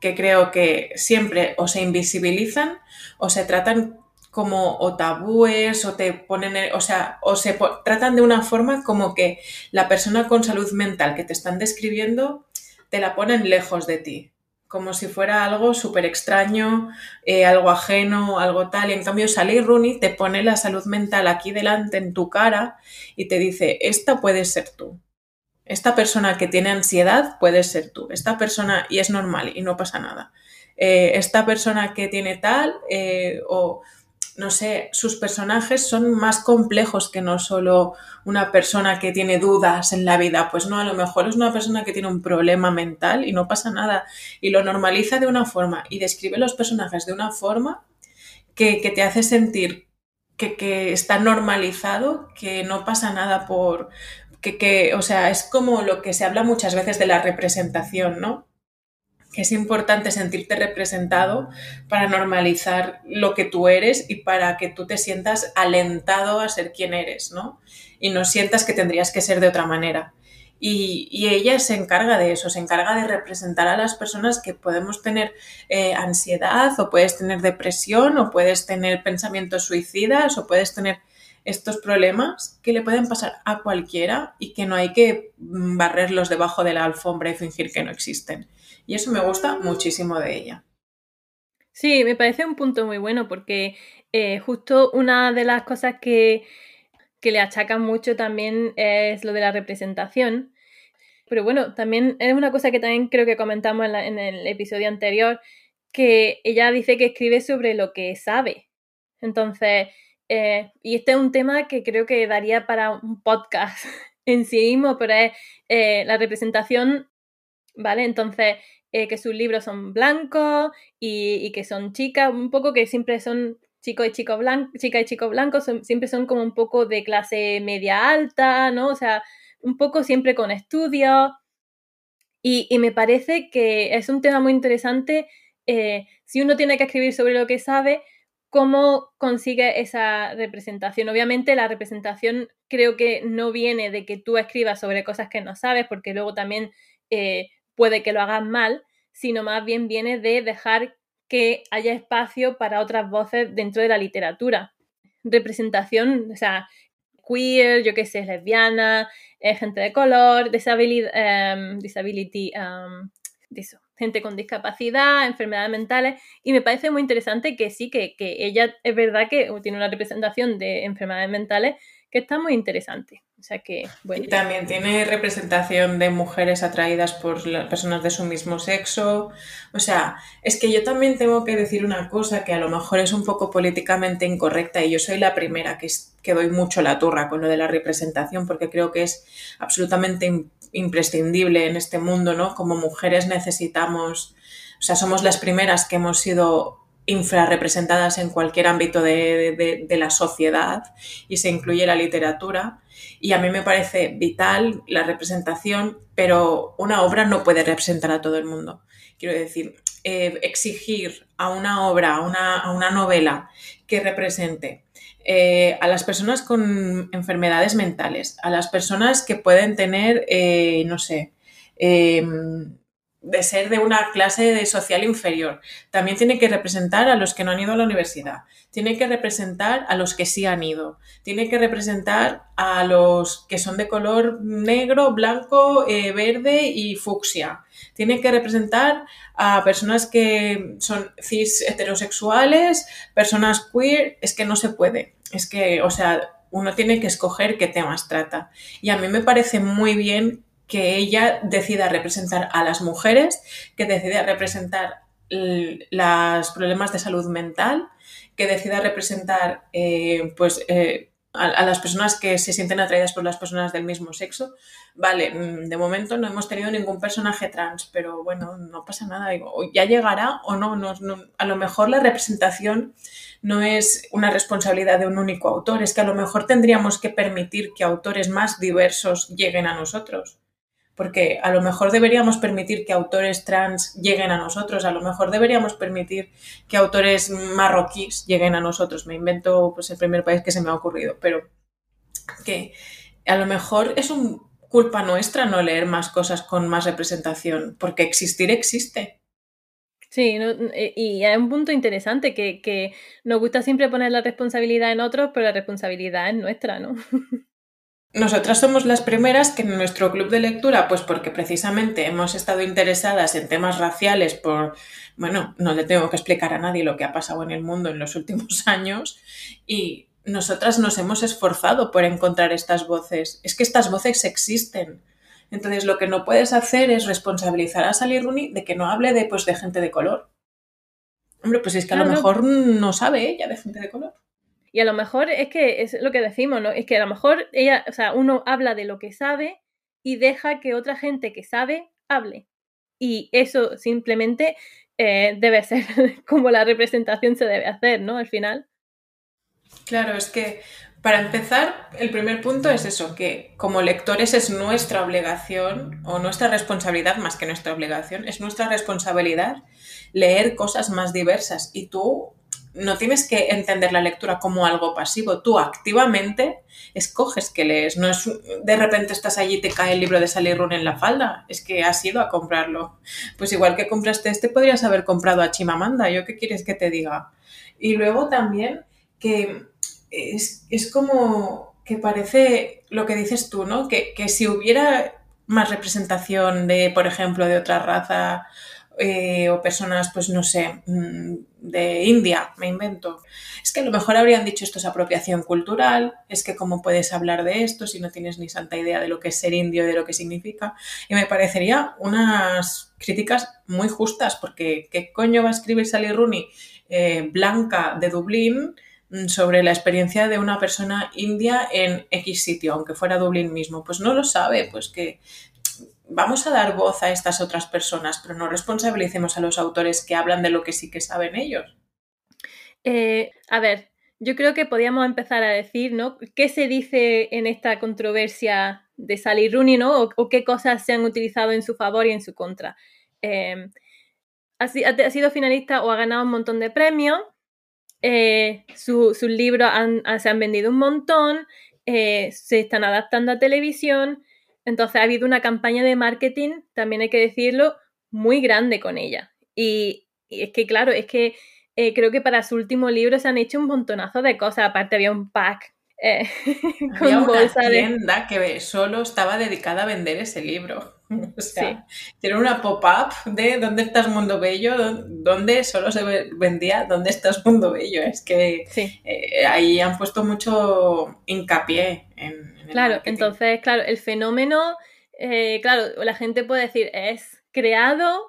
que creo que siempre o se invisibilizan o se tratan como o tabúes o te ponen, o sea, o se tratan de una forma como que la persona con salud mental que te están describiendo te la ponen lejos de ti como si fuera algo súper extraño, eh, algo ajeno, algo tal. Y en cambio, Sally Rooney te pone la salud mental aquí delante, en tu cara, y te dice, esta puede ser tú. Esta persona que tiene ansiedad puede ser tú. Esta persona, y es normal, y no pasa nada. Eh, esta persona que tiene tal, eh, o no sé, sus personajes son más complejos que no solo una persona que tiene dudas en la vida. Pues no, a lo mejor es una persona que tiene un problema mental y no pasa nada. Y lo normaliza de una forma y describe los personajes de una forma que, te hace sentir que, que, está normalizado, que no pasa nada por... Que, que, o sea, es como lo que se habla muchas veces de la representación, ¿no? Que es importante sentirte representado para normalizar lo que tú eres y para que tú te sientas alentado a ser quien eres, ¿no? Y no sientas que tendrías que ser de otra manera. Y, ella se encarga de eso, se encarga de representar a las personas que podemos tener eh, ansiedad o puedes tener depresión o puedes tener pensamientos suicidas o puedes tener estos problemas que le pueden pasar a cualquiera y que no hay que barrerlos debajo de la alfombra y fingir que no existen. Y eso me gusta muchísimo de ella. Sí, me parece un punto muy bueno porque eh, justo una de las cosas que, que le achacan mucho también es lo de la representación. Pero bueno, también es una cosa que también creo que comentamos en, el episodio anterior, que ella dice que escribe sobre lo que sabe. Entonces, eh, y este es un tema que creo que daría para un podcast (laughs) en sí mismo, pero es eh, la representación, ¿vale? Entonces, eh, que sus libros son blancos y, que son chicas, un poco que siempre son chicos y chicos blancos, chica y chicos blancos, siempre son como un poco de clase media alta, ¿no? O sea, un poco siempre con estudios. Y, me parece que es un tema muy interesante eh, si uno tiene que escribir sobre lo que sabe, cómo consigue esa representación. Obviamente la representación creo que no viene de que tú escribas sobre cosas que no sabes, porque luego también eh, puede que lo hagas mal, sino más bien viene de dejar que haya espacio para otras voces dentro de la literatura. Representación, o sea, queer, yo qué sé, lesbiana, eh, gente de color, disability, em, disability em, gente con discapacidad, enfermedades mentales, y me parece muy interesante que sí, que, que ella es verdad que tiene una representación de enfermedades mentales que está muy interesante. O sea que, bueno. Y también tiene representación de mujeres atraídas por personas de su mismo sexo. O sea, es que yo también tengo que decir una cosa que a lo mejor es un poco políticamente incorrecta y yo soy la primera que, que doy mucho la turra con lo de la representación porque creo que es absolutamente imprescindible en este mundo, ¿no? Como mujeres necesitamos, o sea, somos las primeras que hemos sido infrarrepresentadas en cualquier ámbito de, la sociedad y se incluye la literatura. Y a mí me parece vital la representación, pero una obra no puede representar a todo el mundo. Quiero decir, eh, exigir a una obra, a una, novela que represente eh, a las personas con enfermedades mentales, a las personas que pueden tener, eh, no sé, de ser de una clase social inferior. También tiene que representar a los que no han ido a la universidad. Tiene que representar a los que sí han ido. Tiene que representar a los que son de color negro, blanco, eh, verde y fucsia. Tiene que representar a personas que son cis heterosexuales, personas queer. Es que no se puede. Es que, o sea, uno tiene que escoger qué temas trata. Y a mí me parece muy bien que ella decida representar a las mujeres, que decida representar los problemas de salud mental, que decida representar eh, pues, eh, a, las personas que se sienten atraídas por las personas del mismo sexo. Vale, mm, de momento no hemos tenido ningún personaje trans, pero bueno, no pasa nada. ya llegará o no, A lo mejor la representación no es una responsabilidad de un único autor, es que a lo mejor tendríamos que permitir que autores más diversos lleguen a nosotros porque a lo mejor deberíamos permitir que autores trans lleguen a nosotros, a lo mejor deberíamos permitir que autores marroquíes lleguen a nosotros. Me invento pues el primer país que se me ha ocurrido, pero que a lo mejor es un culpa nuestra no leer más cosas con más representación, porque existir existe. Sí, eh, y hay un punto interesante que nos gusta siempre poner la responsabilidad en otros, pero la responsabilidad es nuestra, ¿no? (laughs) Nosotras somos las primeras que en nuestro club de lectura, pues porque precisamente hemos estado interesadas en temas raciales por, bueno, no le tengo que explicar a nadie lo que ha pasado en el mundo en los últimos (laughs) años y nosotras nos hemos esforzado por encontrar estas voces. Es que estas voces existen. Entonces lo que no puedes hacer es responsabilizar a Sally Rooney de que no hable de, pues, de gente de color. Hombre, pues es que a lo mejor no sabe ella de gente de color. Y a lo mejor es que es lo que decimos, ¿no? Es que a lo mejor ella, o sea, uno habla de lo que sabe y deja que otra gente que sabe hable. Y eso simplemente eh, debe ser (laughs) como la representación se debe hacer, ¿no? Al final. Claro, es que para empezar, el primer punto es eso, que como lectores es nuestra obligación o nuestra responsabilidad más que nuestra obligación, es nuestra responsabilidad leer cosas más diversas y tú no tienes que entender la lectura como algo pasivo. Tú activamente escoges que lees. No es de repente estás allí y te cae el libro de Sally Run en la falda. Es que has ido a comprarlo. Pues igual que compraste este, podrías haber comprado a Chimamanda. ¿Yo qué quieres que te diga? Y luego también que es, como que parece lo que dices tú, ¿no? Que, que si hubiera más representación de, por ejemplo, de otra raza eh, o personas, pues no sé, mm, de India, me invento. Es que a lo mejor habrían dicho esto es apropiación cultural, es que cómo puedes hablar de esto si no tienes ni santa idea de lo que es ser indio y de lo que significa. Y me parecería unas críticas muy justas, porque ¿qué coño va a escribir Sally Rooney, eh, blanca de Dublín, mm, sobre la experiencia de una persona india en X sitio, aunque fuera Dublín mismo? Pues no lo sabe, pues que vamos a dar voz a estas otras personas, pero no responsabilicemos a los autores que hablan de lo que sí que saben ellos. Eh, a ver, yo creo que podríamos empezar a decir, ¿no? ¿Qué se dice en esta controversia de Sally Rooney, ¿no? O, qué cosas se han utilizado en su favor y en su contra. Em, ha, sido finalista o ha ganado un montón de premios. Eh, sus libros se han vendido un montón. Eh, se están adaptando a televisión. Entonces ha habido una campaña de marketing, también hay que decirlo, muy grande con ella. Y, es que, claro, es que eh, creo que para su último libro se han hecho un montonazo de cosas. Aparte había un pack eh, (laughs) había una tienda que solo estaba dedicada a vender ese libro. (laughs) O sea, tiene una pop-up de ¿Dónde estás Mundo Bello? donde solo se vendía ¿Dónde estás Mundo Bello? Es que eh, ahí han puesto mucho hincapié en, Claro, entonces, claro, el fenómeno, eh, claro, la gente puede decir, es creado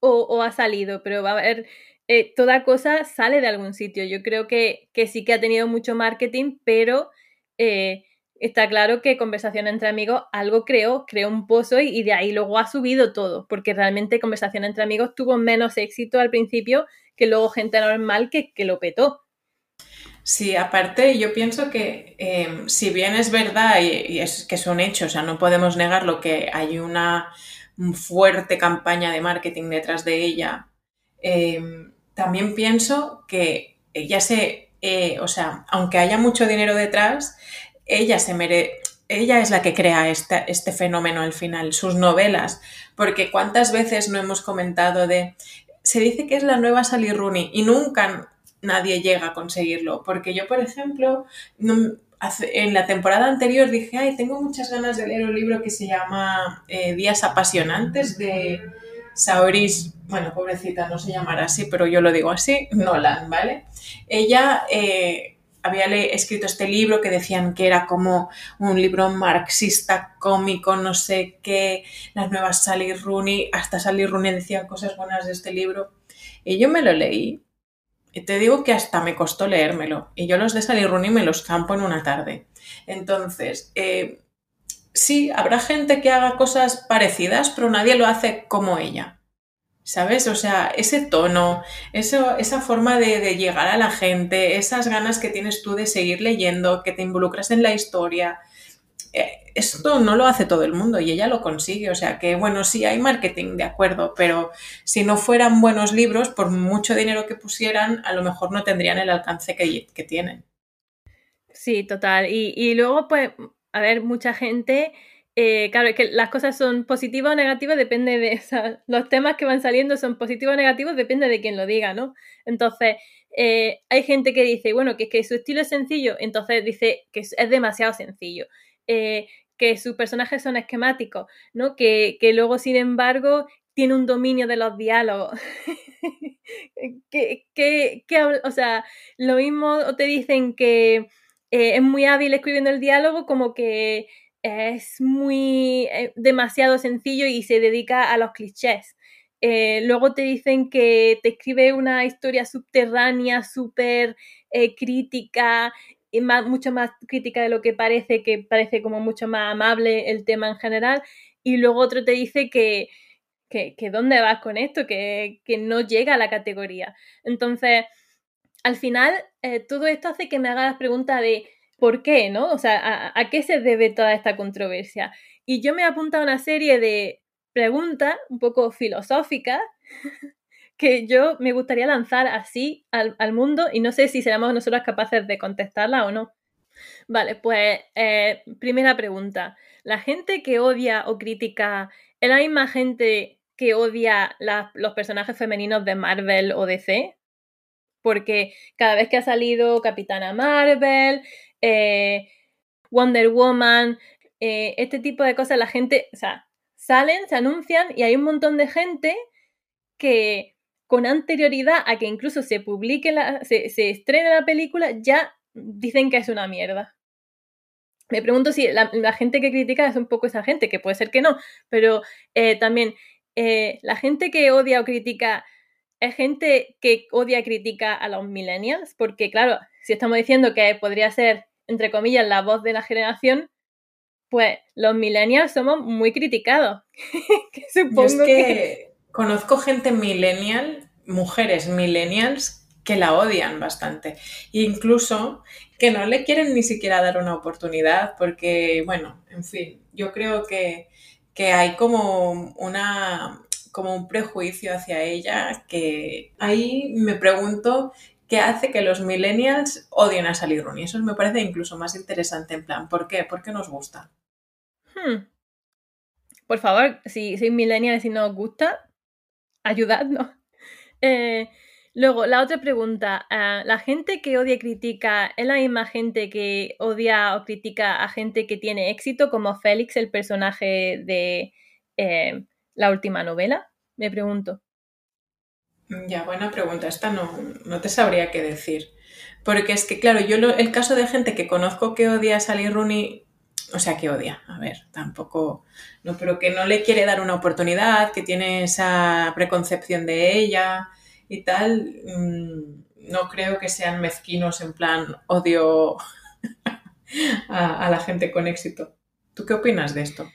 o, ha salido, pero va a haber, eh, toda cosa sale de algún sitio. Yo creo que, sí que ha tenido mucho marketing, pero eh, está claro que conversación entre amigos algo creó, creó un pozo y, de ahí luego ha subido todo, porque realmente conversación entre amigos tuvo menos éxito al principio que luego gente normal que, que lo petó. Sí, aparte yo pienso que em, si bien es verdad y, es que son hechos, o sea, no podemos negarlo que hay una fuerte campaña de marketing detrás de ella, em, también pienso que ella se, eh, o sea, aunque haya mucho dinero detrás, ella se merece, ella es la que crea este, este fenómeno al final, sus novelas, porque cuántas veces no hemos comentado de, se dice que es la nueva Sally Rooney y nunca nadie llega a conseguirlo, porque yo, por ejemplo, en la temporada anterior dije, ay, tengo muchas ganas de leer un libro que se llama eh, Días apasionantes de Saoris, bueno, pobrecita, no se llamará así, pero yo lo digo así, Nolan, ¿vale? Ella... Eh, había escrito este libro que decían que era como un libro marxista, cómico, no sé qué, las nuevas Sally Rooney, hasta Sally Rooney decía cosas buenas de este libro. Y yo me lo leí. Y te digo que hasta me costó leérmelo. Y yo los de Sally Rooney me los campo en una tarde. Entonces, eh, sí, habrá gente que haga cosas parecidas, pero nadie lo hace como ella. ¿Sabes? O sea, ese tono, eso, esa forma de, llegar a la gente, esas ganas que tienes tú de seguir leyendo, que te involucras en la historia, eh, esto no lo hace todo el mundo y ella lo consigue. O sea que, bueno, sí hay marketing, de acuerdo, pero si no fueran buenos libros, por mucho dinero que pusieran, a lo mejor no tendrían el alcance que, tienen. Sí, total. Y luego, pues, a ver, mucha gente eh, claro, es que las cosas son positivas o negativas, depende de. (laughs) O los temas que van saliendo son positivos o negativos, depende de quién lo diga, ¿no? Entonces, eh, hay gente que dice, bueno, que, que su estilo es sencillo, entonces dice que es, demasiado sencillo. Eh, que sus personajes son esquemáticos, ¿no? Que, que, luego, sin embargo, tiene un dominio de los diálogos. que, que, que, o sea, lo mismo te dicen que es muy hábil escribiendo el diálogo, como que es muy eh, demasiado sencillo y se dedica a los clichés. Eh, luego te dicen que te escribe una historia subterránea, súper eh, crítica, y mucho más crítica de lo que parece, que parece como mucho más amable el tema en general. Y luego otro te dice que, que, dónde vas con esto, que, que, no llega a la categoría. Entonces, al final, todo esto hace que me haga la pregunta de ¿por qué? ¿No? O sea, ¿a, qué se debe toda esta controversia? Y yo me he apuntado a una serie de preguntas un poco filosóficas (laughs) que yo me gustaría lanzar así al, mundo y no sé si seremos nosotros capaces de contestarla o no. Vale, pues eh, primera pregunta. ¿La gente que odia o critica es la misma gente que odia los personajes femeninos de Marvel o DC? Porque cada vez que ha salido Capitana Marvel, eh, Wonder Woman, eh, este tipo de cosas, la gente, o sea, salen, se anuncian y hay un montón de gente que con anterioridad a que incluso se publique, la, se, estrene la película, ya dicen que es una mierda. Me pregunto si la, gente que critica es un poco esa gente, que puede ser que no, pero eh, también la gente que odia o critica es gente que odia y critica a los millennials, porque claro, si estamos diciendo que podría ser, entre comillas, la voz de la generación, pues los millennials somos muy criticados. (laughs) supongo que, conozco gente millennial, mujeres millennials, que la odian bastante. E incluso que no le quieren ni siquiera dar una oportunidad, porque, bueno, en fin, yo creo que, que hay como una como un prejuicio hacia ella que ahí me pregunto qué hace que los millennials odien a Sally Rooney. Eso me parece incluso más interesante en plan, ¿por qué? ¿Por qué nos gusta? Hmm. Por favor, si sois millennials y no os gusta, ayudadnos. (laughs) Eh, luego, la otra pregunta. Eh, ¿La gente que odia y critica es la misma gente que odia o critica a gente que tiene éxito, como Félix, el personaje de eh, la última novela? Me pregunto. Ya, buena pregunta. Esta no, no te sabría qué decir. Porque es que, claro, yo el caso de gente que conozco que odia a Sally Rooney, o sea, que odia, a ver, tampoco, no, pero que no le quiere dar una oportunidad, que tiene esa preconcepción de ella y tal, mm, no creo que sean mezquinos en plan odio (laughs) a, la gente con éxito. ¿Tú qué opinas de esto?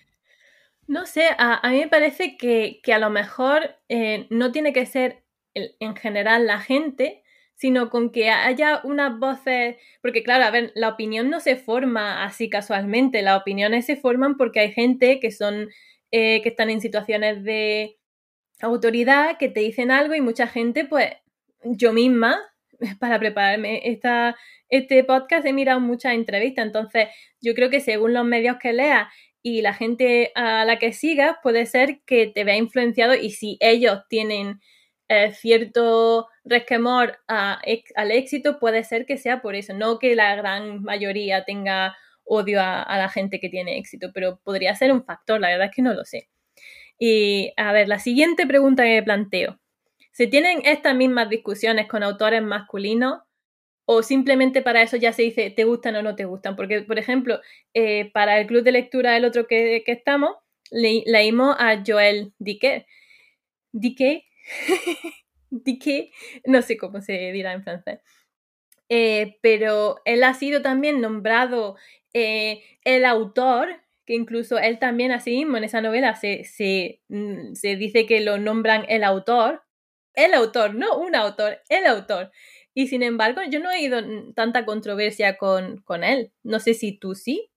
No sé, a, mí me parece que, a lo mejor eh, no tiene que ser en general la gente, sino con que haya unas voces, porque claro, a ver, la opinión no se forma así casualmente, las opiniones se forman porque hay gente que son, eh, que están en situaciones de autoridad, que te dicen algo y mucha gente, pues yo misma, (laughs) para prepararme esta, este podcast he mirado muchas entrevistas, entonces yo creo que según los medios que leas y la gente a la que sigas, puede ser que te vea influenciado y si ellos tienen eh, cierto resquemor al éxito, puede ser que sea por eso, no que la gran mayoría tenga odio a, a la gente que tiene éxito, pero podría ser un factor, la verdad es que no lo sé. Y a ver, la siguiente pregunta que planteo. ¿Se tienen estas mismas discusiones con autores masculinos o simplemente para eso ya se dice te gustan o no te gustan? Porque, por ejemplo, eh, para el club de lectura, el otro que, estamos, leímos a Joel Dique. Dique, (laughs) Dique, no sé cómo se dirá en francés. Eh, pero él ha sido también nombrado eh, el autor, que incluso él también así mismo en esa novela se, se, mm, se dice que lo nombran el autor. El autor, no un autor, el autor. Y sin embargo, yo no he oído tanta controversia con, con él. No sé si tú sí.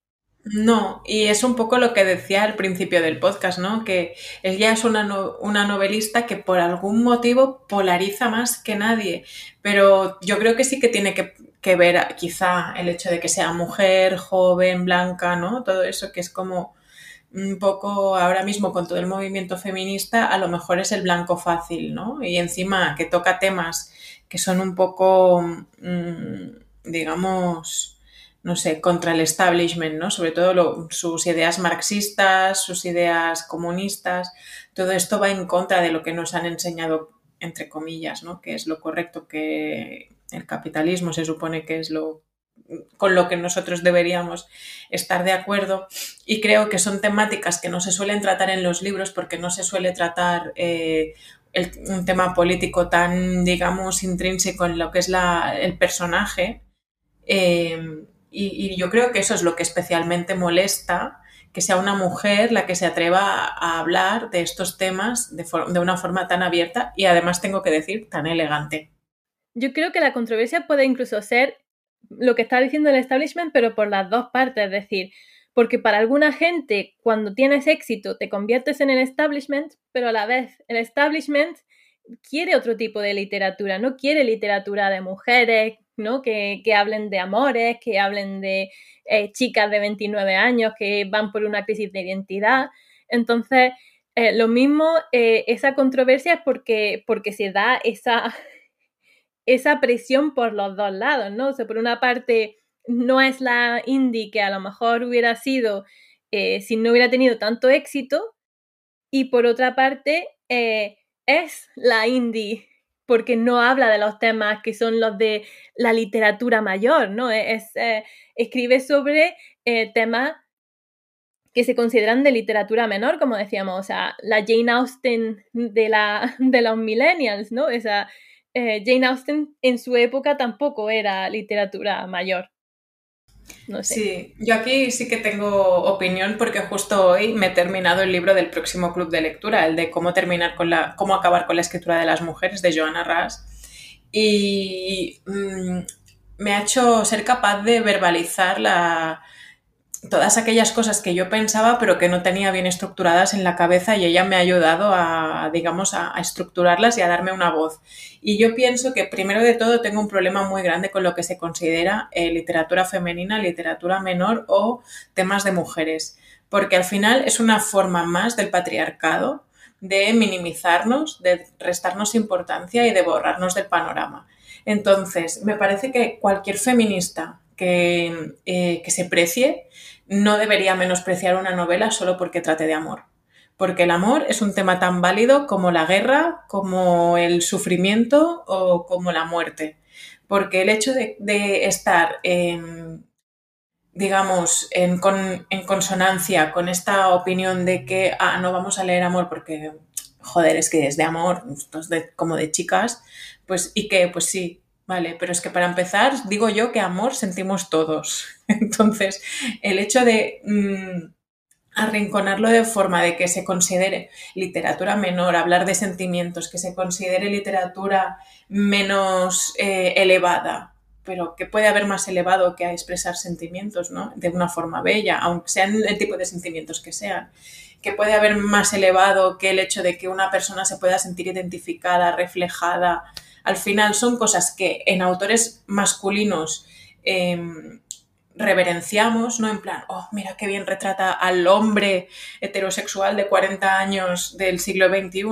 No, y es un poco lo que decía al principio del podcast, ¿no? Que él ya es una, una, novelista que por algún motivo polariza más que nadie, pero yo creo que sí que tiene que, ver quizá el hecho de que sea mujer, joven, blanca, ¿no? Todo eso que es como un poco ahora mismo con todo el movimiento feminista, a lo mejor es el blanco fácil, ¿no? Y encima que toca temas que son un poco, mm, digamos, no sé, contra el establishment, ¿no? Sobre todo sus ideas marxistas, sus ideas comunistas, todo esto va en contra de lo que nos han enseñado, entre comillas, ¿no? Que es lo correcto, que el capitalismo se supone que es lo con lo que nosotros deberíamos estar de acuerdo y creo que son temáticas que no se suelen tratar en los libros porque no se suele tratar eh, un tema político tan, digamos, intrínseco en lo que es la, el personaje. Eh, y, yo creo que eso es lo que especialmente molesta, que sea una mujer la que se atreva a hablar de estos temas de, de una forma tan abierta y además tengo que decir tan elegante. Yo creo que la controversia puede incluso ser lo que está diciendo el establishment, pero por las dos partes, es decir, porque para alguna gente cuando tienes éxito te conviertes en el establishment, pero a la vez el establishment quiere otro tipo de literatura, no quiere literatura de mujeres, ¿no? Que, hablen de amores, que hablen de eh, chicas de 29 años que van por una crisis de identidad. Entonces, eh, lo mismo, eh, esa controversia es porque, porque se da esa, (laughs) esa presión por los dos lados, ¿no? O sea, por una parte, no es la indie que a lo mejor hubiera sido si no hubiera tenido tanto éxito, y por otra parte, es la indie porque no habla de los temas que son los de la literatura mayor, ¿no? E-, es, eh, escribe sobre eh, temas que se consideran de literatura menor, como decíamos, o sea, la Jane Austen de, la, (laughs) de los millennials, ¿no? Esa, eh, Jane Austen en su época tampoco era literatura mayor. Sí, yo aquí sí que tengo opinión porque justo hoy me he terminado el libro del próximo club de lectura, el de cómo terminar con la, cómo acabar con la escritura de las mujeres de Joanna Ras. Y mm, me ha hecho ser capaz de verbalizar la, todas aquellas cosas que yo pensaba pero que no tenía bien estructuradas en la cabeza y ella me ha ayudado a, digamos, a, estructurarlas y a darme una voz. Y yo pienso que primero de todo tengo un problema muy grande con lo que se considera eh, literatura femenina, literatura menor o temas de mujeres, porque al final es una forma más del patriarcado de minimizarnos, de restarnos importancia y de borrarnos del panorama. Entonces, me parece que cualquier feminista que, eh, que se precie no debería menospreciar una novela solo porque trate de amor. Porque el amor es un tema tan válido como la guerra, como el sufrimiento o como la muerte. Porque el hecho de, estar digamos, en, consonancia con esta opinión de que ah, no vamos a leer amor porque, joder, es que es de amor, como de chicas, pues, y que, pues sí, Vale, pero es que para empezar, digo yo que amor sentimos todos. (laughs) Entonces, el hecho de mm, arrinconarlo de forma de que se considere literatura menor, hablar de sentimientos, que se considere literatura menos eh, elevada, pero que puede haber más elevado que a expresar sentimientos, ¿no? De una forma bella, aunque sean el tipo de sentimientos que sean. Que puede haber más elevado que el hecho de que una persona se pueda sentir identificada, reflejada. Al final son cosas que en autores masculinos em, reverenciamos, ¿no? En plan, oh, mira qué bien retrata al hombre heterosexual de 40 años del siglo XXI.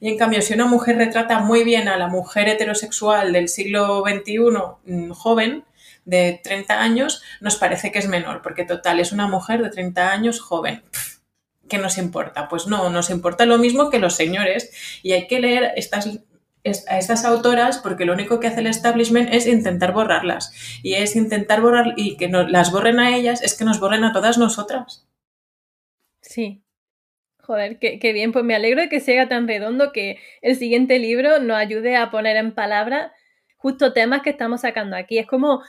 Y en cambio, si una mujer retrata muy bien a la mujer heterosexual del siglo XXI mm, joven, de 30 años, nos parece que es menor, porque total, es una mujer de 30 años joven. ¿Qué nos importa? Pues no, nos importa lo mismo que los señores y hay que leer estas a estas autoras porque lo único que hace el establishment es intentar borrarlas. Y es intentar borrar y que no, las borren a ellas, es que nos borren a todas nosotras. Sí. Joder, qué, qué bien. Pues me alegro de que sea tan redondo que el siguiente libro nos ayude a poner en palabra justo temas que estamos sacando aquí. Es como,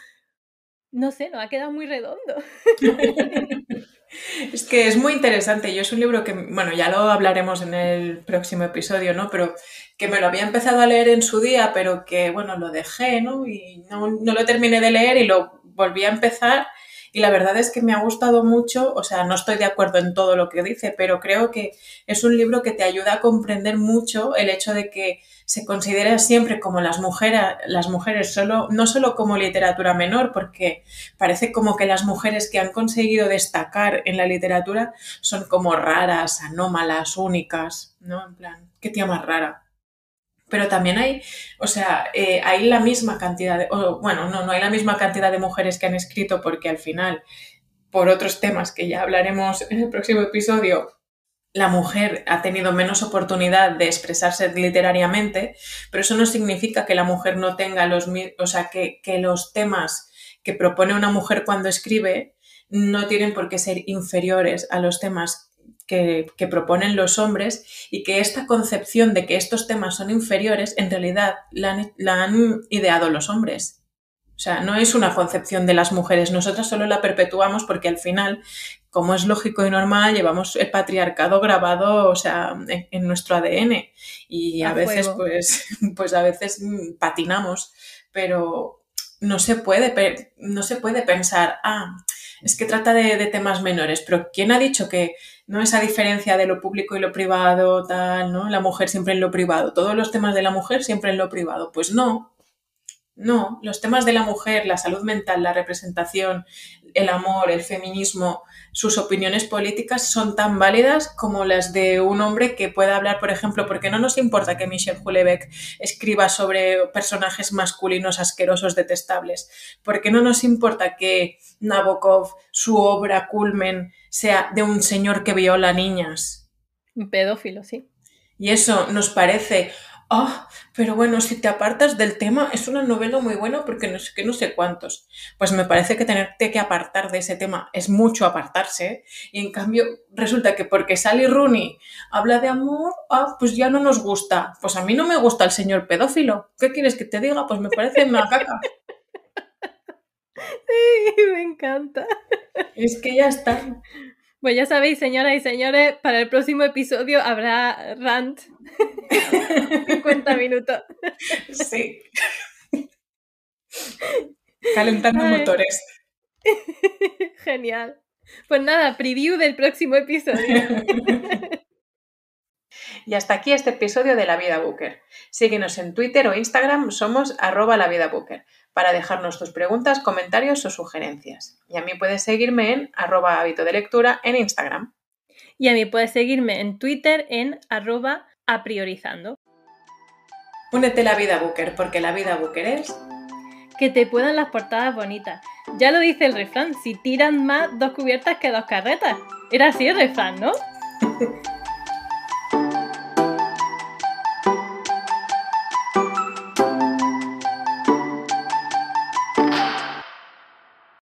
no sé, nos ha quedado muy redondo. (laughs) Es que es muy interesante. Yo es un libro que, bueno, ya lo hablaremos en el próximo episodio, ¿no? Pero que me lo había empezado a leer en su día, pero que, bueno, lo dejé, ¿no? Y no, no lo terminé de leer y lo volví a empezar. Y la verdad es que me ha gustado mucho, o sea, no estoy de acuerdo en todo lo que dice, pero creo que es un libro que te ayuda a comprender mucho el hecho de que se considera siempre como las mujeres, las mujeres solo, no solo como literatura menor, porque parece como que las mujeres que han conseguido destacar en la literatura son como raras, anómalas, únicas, ¿no? En plan, qué tía más rara. Pero también hay, o sea, eh, hay la misma cantidad de, bueno, no, no hay la misma cantidad de mujeres que han escrito porque al final, por otros temas que ya hablaremos en el próximo episodio, la mujer ha tenido menos oportunidad de expresarse literariamente, pero eso no significa que la mujer no tenga los, o sea, que, los temas que propone una mujer cuando escribe no tienen por qué ser inferiores a los temas que, que, proponen los hombres y que esta concepción de que estos temas son inferiores en realidad la han, la han, ideado los hombres. O sea, no es una concepción de las mujeres, nosotras solo la perpetuamos porque al final como es lógico y normal, llevamos el patriarcado grabado, o sea, en, nuestro ADN. Y a, veces, pues, (laughs) pues a veces patinamos, pero no se puede, no se puede pensar, ah, es que trata de, de, temas menores, pero ¿quién ha dicho que no esa diferencia de lo público y lo privado, tal, ¿no? La mujer siempre en lo privado, todos los temas de la mujer siempre en lo privado. Pues no, no, los temas de la mujer, la salud mental, la representación, el amor, el feminismo, sus opiniones políticas son tan válidas como las de un hombre que pueda hablar, por ejemplo, porque no nos importa que Michel Houellebecq escriba sobre personajes masculinos asquerosos detestables, porque no nos importa que Nabokov, su obra culmen, sea de un señor que viola niñas. Un pedófilo, sí. Y eso nos parece, Ah, pero bueno, si te apartas del tema, es una novela muy buena porque no sé qué, no sé cuántos. Pues me parece que tenerte que apartar de ese tema es mucho apartarse. Y en cambio, resulta que porque Sally Rooney habla de amor, ah, pues ya no nos gusta. Pues a mí no me gusta el señor pedófilo. ¿Qué quieres que te diga? Pues me parece una caca. (laughs) Sí, me encanta. Es que ya está. Pues ya sabéis, señoras y señores, para el próximo episodio habrá rant. (laughs) 50 minutos. Sí. Calentando motores. (laughs) Genial. Pues nada, preview del próximo episodio. (laughs) Y hasta aquí este episodio de La Vida Booker. Síguenos en Twitter o Instagram, somos arroba la vida Booker, para dejarnos tus preguntas, comentarios o sugerencias. Y a mí puedes seguirme en arroba hábito de lectura en Instagram. Y a mí puedes seguirme en Twitter en arroba apriorizando. Únete la vida Booker, porque la vida Booker es... Que te puedan las portadas bonitas. Ya lo dice el refrán, si tiran más dos cubiertas que dos carretas. Era así el refrán, ¿no? (laughs)